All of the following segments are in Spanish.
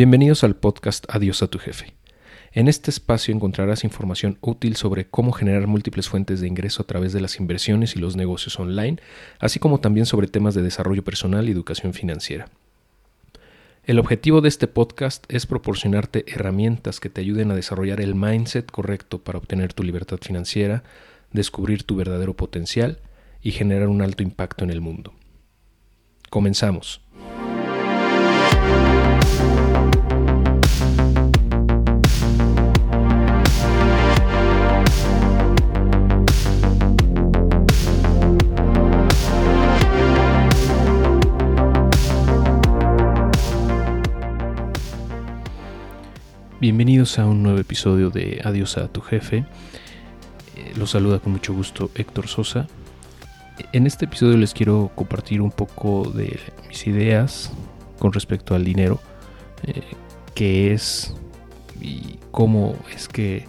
Bienvenidos al podcast Adiós a tu jefe. En este espacio encontrarás información útil sobre cómo generar múltiples fuentes de ingreso a través de las inversiones y los negocios online, así como también sobre temas de desarrollo personal y educación financiera. El objetivo de este podcast es proporcionarte herramientas que te ayuden a desarrollar el mindset correcto para obtener tu libertad financiera, descubrir tu verdadero potencial y generar un alto impacto en el mundo. Comenzamos. Bienvenidos a un nuevo episodio de Adiós a tu jefe. Eh, los saluda con mucho gusto Héctor Sosa. En este episodio les quiero compartir un poco de mis ideas con respecto al dinero, eh, qué es y cómo es que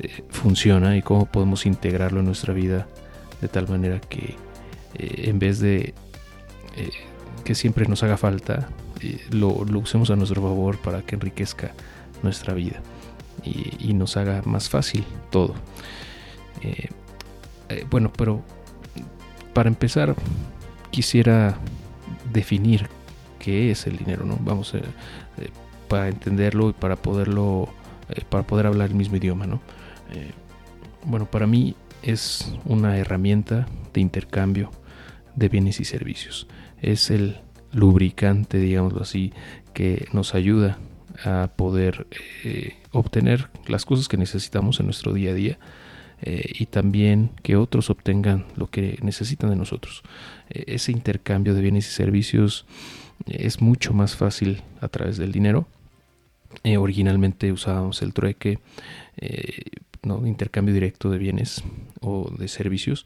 eh, funciona y cómo podemos integrarlo en nuestra vida de tal manera que en vez de que siempre nos haga falta, lo usemos a nuestro favor para que enriquezca nuestra vida y, nos haga más fácil todo. Eh, eh, bueno, pero para empezar quisiera definir qué es el dinero, ¿no? Vamos a, eh, para entenderlo y para poderlo, para poder hablar el mismo idioma, ¿no? bueno, para mí es una herramienta de intercambio de bienes y servicios. Es el lubricante, digámoslo así, que nos ayuda a poder eh, obtener las cosas que necesitamos en nuestro día a día eh, y también que otros obtengan lo que necesitan de nosotros. Eh, ese intercambio de bienes y servicios es mucho más fácil a través del dinero. originalmente usábamos el trueque, ¿no? intercambio directo de bienes o de servicios.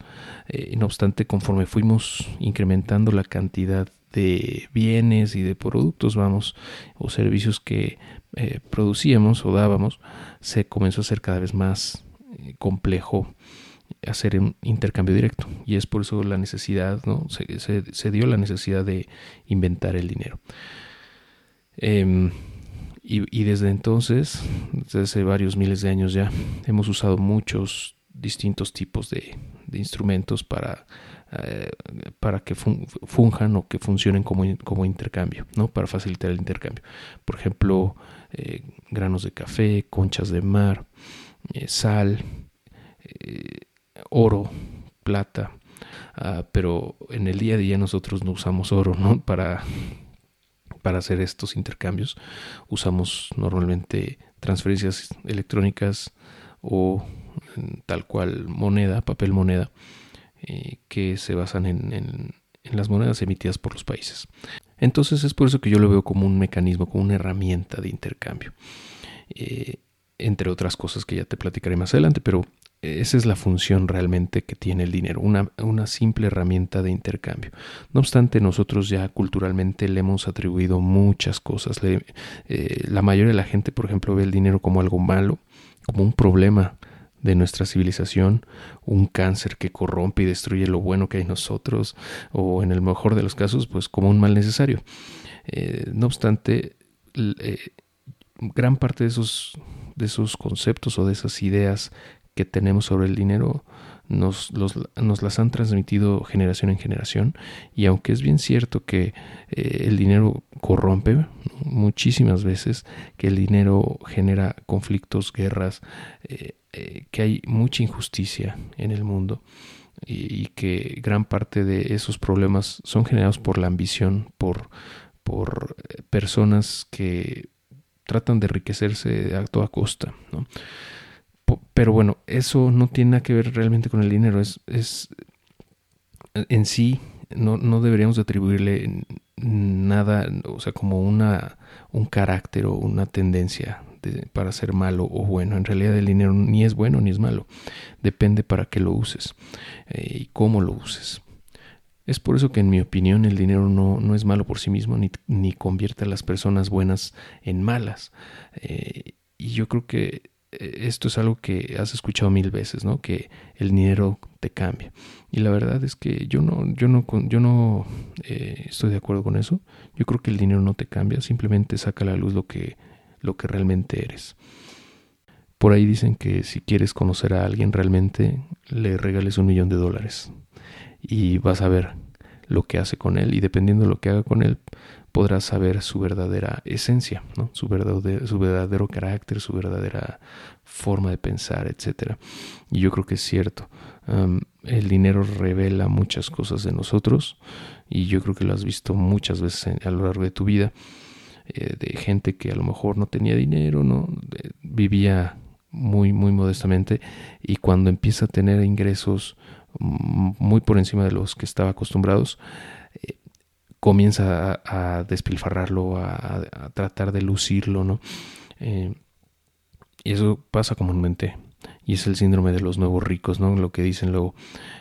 no obstante, conforme fuimos incrementando la cantidad de bienes y de productos, vamos, o servicios que eh, producíamos o dábamos, se comenzó a hacer cada vez más eh, complejo hacer un intercambio directo y es por eso la necesidad, ¿no? Se, dio la necesidad de inventar el dinero. Em, y, desde entonces, desde hace varios miles de años ya, hemos usado muchos distintos tipos de, de instrumentos para eh, para que funjan o que funcionen como, como intercambio, ¿no? para facilitar el intercambio. Por ejemplo, eh, granos de café, conchas de mar, eh, sal, oro, plata. Ah, pero en el día a día nosotros no usamos oro ¿no? para, para hacer estos intercambios. Usamos normalmente transferencias electrónicas o tal cual moneda, papel moneda eh, que se basan en, las monedas emitidas por los países. Entonces es por eso que yo lo veo como un mecanismo, como una herramienta de intercambio. Eh, entre otras cosas que ya te platicaré más adelante, pero esa es la función realmente que tiene el dinero, una, simple herramienta de intercambio. No obstante, nosotros ya culturalmente le hemos atribuido muchas cosas. Eh, la mayoría de la gente, por ejemplo, ve el dinero como algo malo, como un problema de nuestra civilización, un cáncer que corrompe y destruye lo bueno que hay en nosotros, o en el mejor de los casos, pues como un mal necesario. Eh, no obstante, eh, gran parte de esos, de esos conceptos o de esas ideas que tenemos sobre el dinero nos, nos, las han transmitido generación en generación y aunque es bien cierto que eh, el dinero corrompe muchísimas veces, que el dinero genera conflictos, guerras, eh, eh, que hay mucha injusticia en el mundo y, que gran parte de esos problemas son generados por la ambición, por, personas que tratan de enriquecerse a toda costa. Pero bueno, eso no tiene nada que ver realmente con el dinero. Es, es en sí, no, no deberíamos atribuirle nada, o sea, como una, un carácter o una tendencia para ser malo o bueno. En realidad el dinero ni es bueno ni es malo. Depende para qué lo uses eh, y cómo lo uses. Es por eso que en mi opinión el dinero no, no es malo por sí mismo ni, ni, convierte a las personas buenas en malas. Eh, y yo creo que esto es algo que has escuchado mil veces, ¿no? Que el dinero te cambia. Y la verdad es que yo no, yo no, yo no eh, estoy de acuerdo con eso. Yo creo que el dinero no te cambia, simplemente saca a la luz lo que, lo que realmente eres. Por ahí dicen que si quieres conocer a alguien realmente, le regales un millón de dólares y vas a ver lo que hace con él y dependiendo de lo que haga con él, podrás saber su verdadera esencia, su, verdadero, carácter, su verdadera forma de pensar, etc. Y yo creo que es cierto. el dinero revela muchas cosas de nosotros y yo creo que lo has visto muchas veces a lo largo de tu vida. Eh, de gente que a lo mejor no tenía dinero, ¿no? vivía muy, muy modestamente y cuando empieza a tener ingresos muy por encima de los que estaba acostumbrados, eh, comienza a, despilfarrarlo, a, tratar de lucirlo, ¿no? Eh, y eso pasa comúnmente. Y es el síndrome de los nuevos ricos, ¿no? Lo que dicen luego.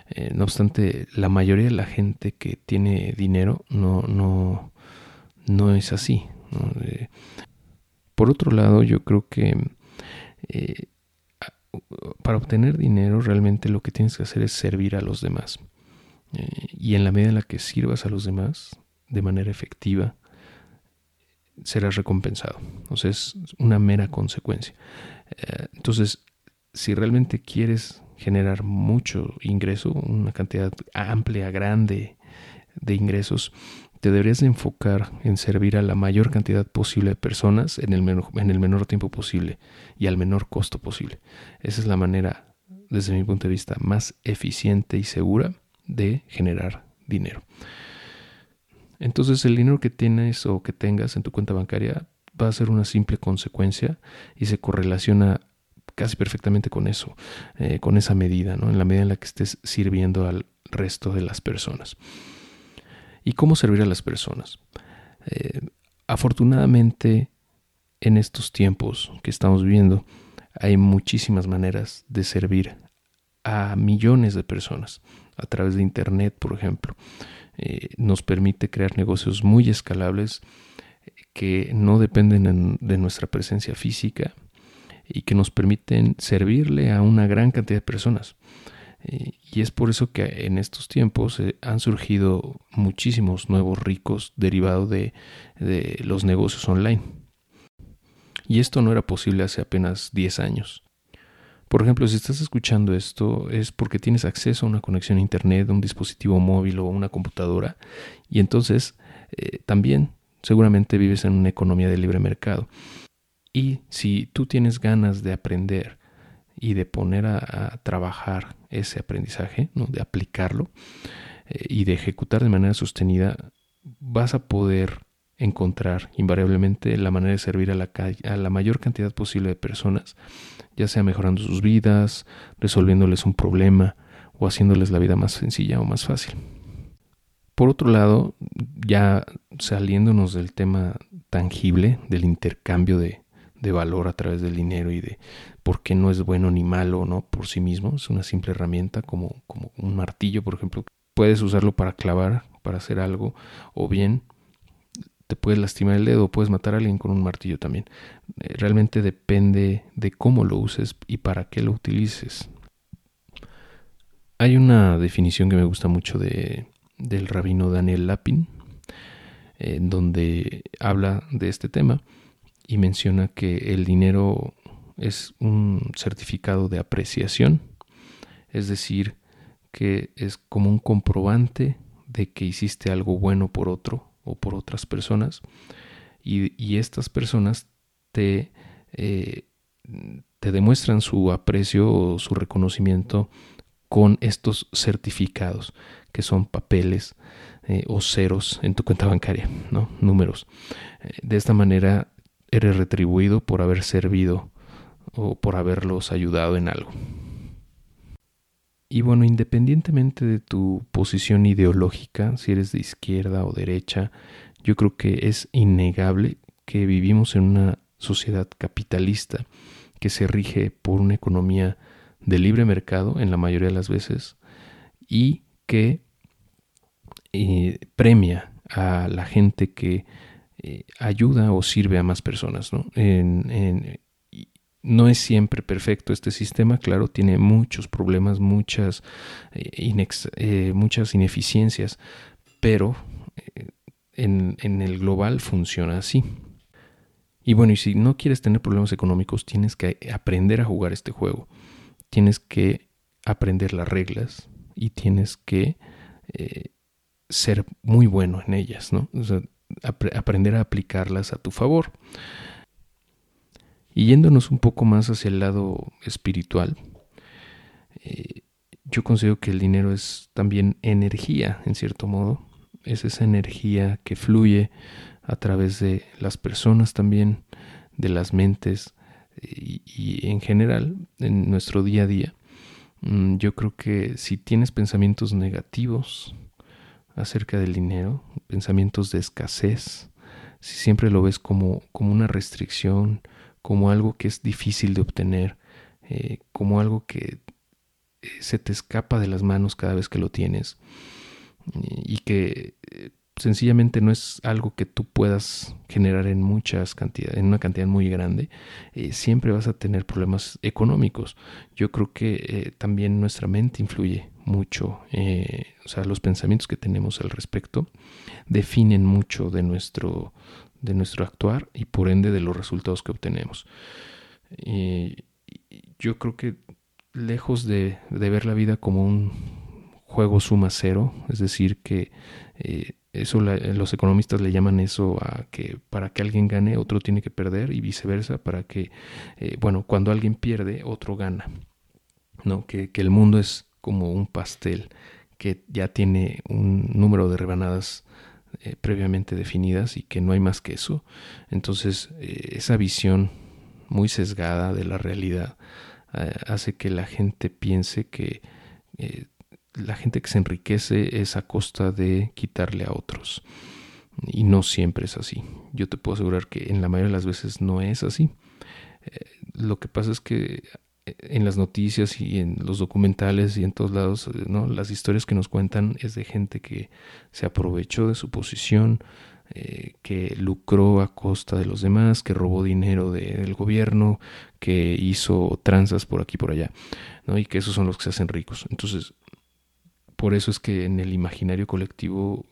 Eh, no obstante, la mayoría de la gente que tiene dinero no, no, no es así. Por otro lado, yo creo que para obtener dinero realmente lo que tienes que hacer es servir a los demás. y en la medida en la que sirvas a los demás, de manera efectiva, serás recompensado. O sea, es una mera consecuencia. Eh, entonces, si realmente quieres generar mucho ingreso, una cantidad amplia, grande de ingresos, te deberías enfocar en servir a la mayor cantidad posible de personas en el, menor, tiempo posible y al menor costo posible. Esa es la manera, desde mi punto de vista, más eficiente y segura de generar dinero. Entonces el dinero que tienes o que tengas en tu cuenta bancaria va a ser una simple consecuencia y se correlaciona casi perfectamente con eso, eh, con esa medida, ¿no? en la medida en la que estés sirviendo al resto de las personas. ¿Y cómo servir a las personas? Eh, afortunadamente, en estos tiempos que estamos viviendo, hay muchísimas maneras de servir a millones de personas a través de Internet, por ejemplo. Eh, nos permite crear negocios muy escalables que no dependen de nuestra presencia física y que nos permiten servirle a una gran cantidad de personas. Eh, y es por eso que en estos tiempos eh, han surgido muchísimos nuevos ricos derivados de, los negocios online. Y esto no era posible hace apenas 10 años. Por ejemplo, si estás escuchando esto es porque tienes acceso a una conexión a Internet, a un dispositivo móvil o una computadora y entonces eh, también seguramente vives en una economía de libre mercado. Y si tú tienes ganas de aprender y de poner a, trabajar ese aprendizaje, ¿no? de aplicarlo eh, y de ejecutar de manera sostenida, vas a poder encontrar invariablemente la manera de servir a la, a la mayor cantidad posible de personas, ya sea mejorando sus vidas, resolviéndoles un problema o haciéndoles la vida más sencilla o más fácil. Por otro lado, ya saliéndonos del tema tangible, del intercambio de, de valor a través del dinero y de por qué no es bueno ni malo no por sí mismo, es una simple herramienta como, como un martillo, por ejemplo. Puedes usarlo para clavar, para hacer algo, o bien te puedes lastimar el dedo, puedes matar a alguien con un martillo también. Eh, realmente depende de cómo lo uses y para qué lo utilices. Hay una definición que me gusta mucho de, del rabino Daniel Lapin, en donde habla de este tema y menciona que el dinero es un certificado de apreciación, es decir, que es como un comprobante de que hiciste algo bueno por otro o por otras personas y, estas personas te, eh, te demuestran su aprecio o su reconocimiento con estos certificados que son papeles eh, o ceros en tu cuenta bancaria, ¿no? números. Eh, de esta manera eres retribuido por haber servido o por haberlos ayudado en algo. Y bueno, independientemente de tu posición ideológica, si eres de izquierda o derecha, yo creo que es innegable que vivimos en una sociedad capitalista que se rige por una economía de libre mercado en la mayoría de las veces y que eh, premia a la gente que eh, ayuda o sirve a más personas. ¿no? no es siempre perfecto este sistema, claro, tiene muchos problemas, muchas, eh, muchas ineficiencias, pero en, el global funciona así. Y bueno, y si no quieres tener problemas económicos, tienes que aprender a jugar este juego. Tienes que aprender las reglas y tienes que eh, ser muy bueno en ellas, ¿no? Aprender a aplicarlas a tu favor. Y yéndonos un poco más hacia el lado espiritual, eh, yo considero que el dinero es también energía, en cierto modo. Es esa energía que fluye a través de las personas también, de las mentes y, en general en nuestro día a día. Mm, yo creo que si tienes pensamientos negativos acerca del dinero, pensamientos de escasez, si siempre lo ves como, como una restricción, como algo que es difícil de obtener, eh, como algo que eh, se te escapa de las manos cada vez que lo tienes y que eh, sencillamente no es algo que tú puedas generar en muchas cantidades, en una cantidad muy grande, eh, siempre vas a tener problemas económicos. Yo creo que eh, también nuestra mente influye mucho, eh, o sea, los pensamientos que tenemos al respecto definen mucho de nuestro, de nuestro actuar y por ende de los resultados que obtenemos. yo creo que lejos de, de, ver la vida como un juego suma cero, es decir, que eso los economistas le llaman eso a que para que alguien gane otro tiene que perder y viceversa para que eh, bueno cuando alguien pierde otro gana no que, el mundo es como un pastel que ya tiene un número de rebanadas eh, previamente definidas y que no hay más que eso. Entonces eh, esa visión muy sesgada de la realidad hace que la gente piense que la gente que se enriquece es a costa de quitarle a otros. Y no siempre es así. Yo te puedo asegurar que en la mayoría de las veces no es así. Eh, lo que pasa es que eh, en las noticias y en los documentales y en todos lados, eh, ¿no? las historias que nos cuentan es de gente que se aprovechó de su posición, que lucró a costa de los demás, que robó dinero del gobierno, que hizo tranzas por aquí y por allá, ¿no? y que esos son los que se hacen ricos. Entonces, por eso es que en el imaginario colectivo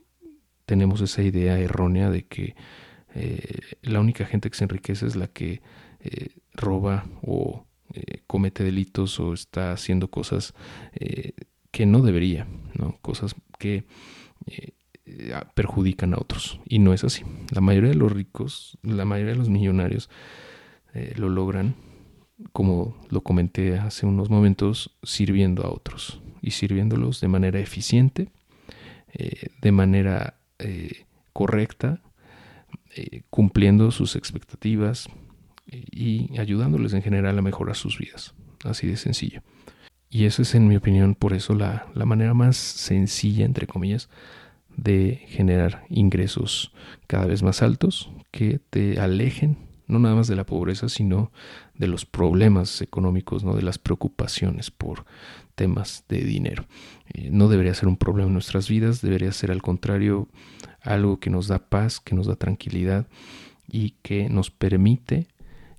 tenemos esa idea errónea de que eh, la única gente que se enriquece es la que eh, roba o eh, comete delitos o está haciendo cosas que no debería, ¿no? cosas que perjudican a otros. Y no es así. La mayoría de los ricos, la mayoría de los millonarios lo logran, como lo comenté hace unos momentos, sirviendo a otros y sirviéndolos de manera eficiente, eh, de manera eh, correcta, eh, cumpliendo sus expectativas y ayudándoles en general a mejorar sus vidas. Así de sencillo. Y esa es, en mi opinión, por eso la, la manera más sencilla, entre comillas, de generar ingresos cada vez más altos que te alejen no nada más de la pobreza, sino de los problemas económicos, ¿no? de las preocupaciones por temas de dinero. Eh, no debería ser un problema en nuestras vidas, debería ser al contrario algo que nos da paz, que nos da tranquilidad y que nos permite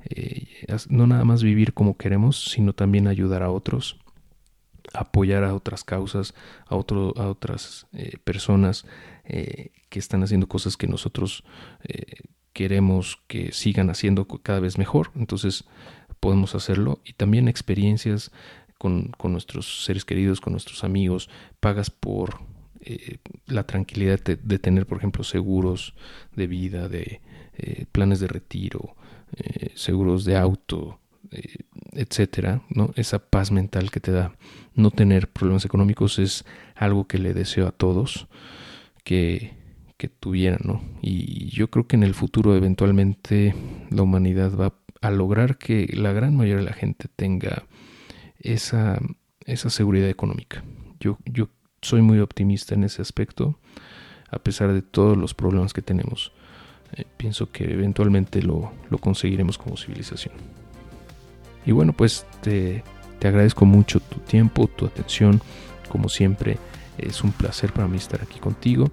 eh, no nada más vivir como queremos, sino también ayudar a otros, apoyar a otras causas, a, otro, a otras eh, personas que están haciendo cosas que nosotros queremos que sigan haciendo cada vez mejor. Entonces podemos hacerlo y también experiencias con, nuestros seres queridos, con nuestros amigos, pagas por eh, la tranquilidad de, tener, por ejemplo, seguros de vida, de eh, planes de retiro, eh, seguros de auto, etcétera, ¿no? Esa paz mental que te da no tener problemas económicos es algo que le deseo a todos que, que tuvieran, ¿no? Y yo creo que en el futuro eventualmente la humanidad va a lograr que la gran mayoría de la gente tenga esa, esa seguridad económica. Yo, yo soy muy optimista en ese aspecto, a pesar de todos los problemas que tenemos. Eh, pienso que eventualmente lo, lo, conseguiremos como civilización. Y bueno, pues te, te agradezco mucho tu tiempo, tu atención. Como siempre, es un placer para mí estar aquí contigo.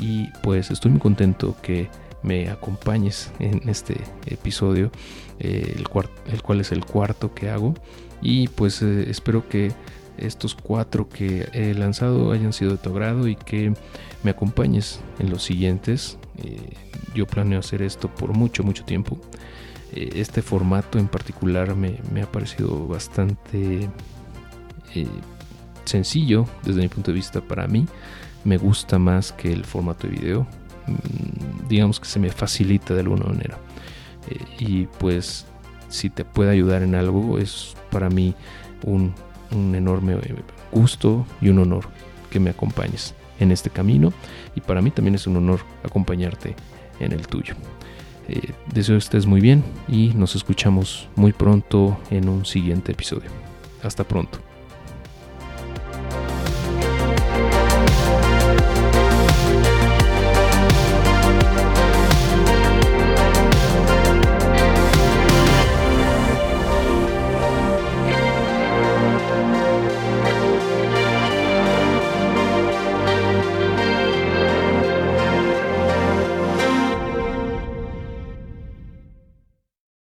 Y pues estoy muy contento que me acompañes en este episodio el, el, cual es el cuarto que hago. Y pues espero que estos cuatro que he lanzado hayan sido de tu agrado y que me acompañes en los siguientes. yo planeo hacer esto por mucho, mucho tiempo. este formato en particular me ha parecido bastante sencillo desde mi punto de vista para mí. Me gusta más que el formato de video. Mm, digamos que se me facilita de alguna manera. Eh, y pues si te puede ayudar en algo es para mí un, enorme gusto y un honor que me acompañes en este camino. Y para mí también es un honor acompañarte en el tuyo. Eh, deseo que estés muy bien y nos escuchamos muy pronto en un siguiente episodio. Hasta pronto.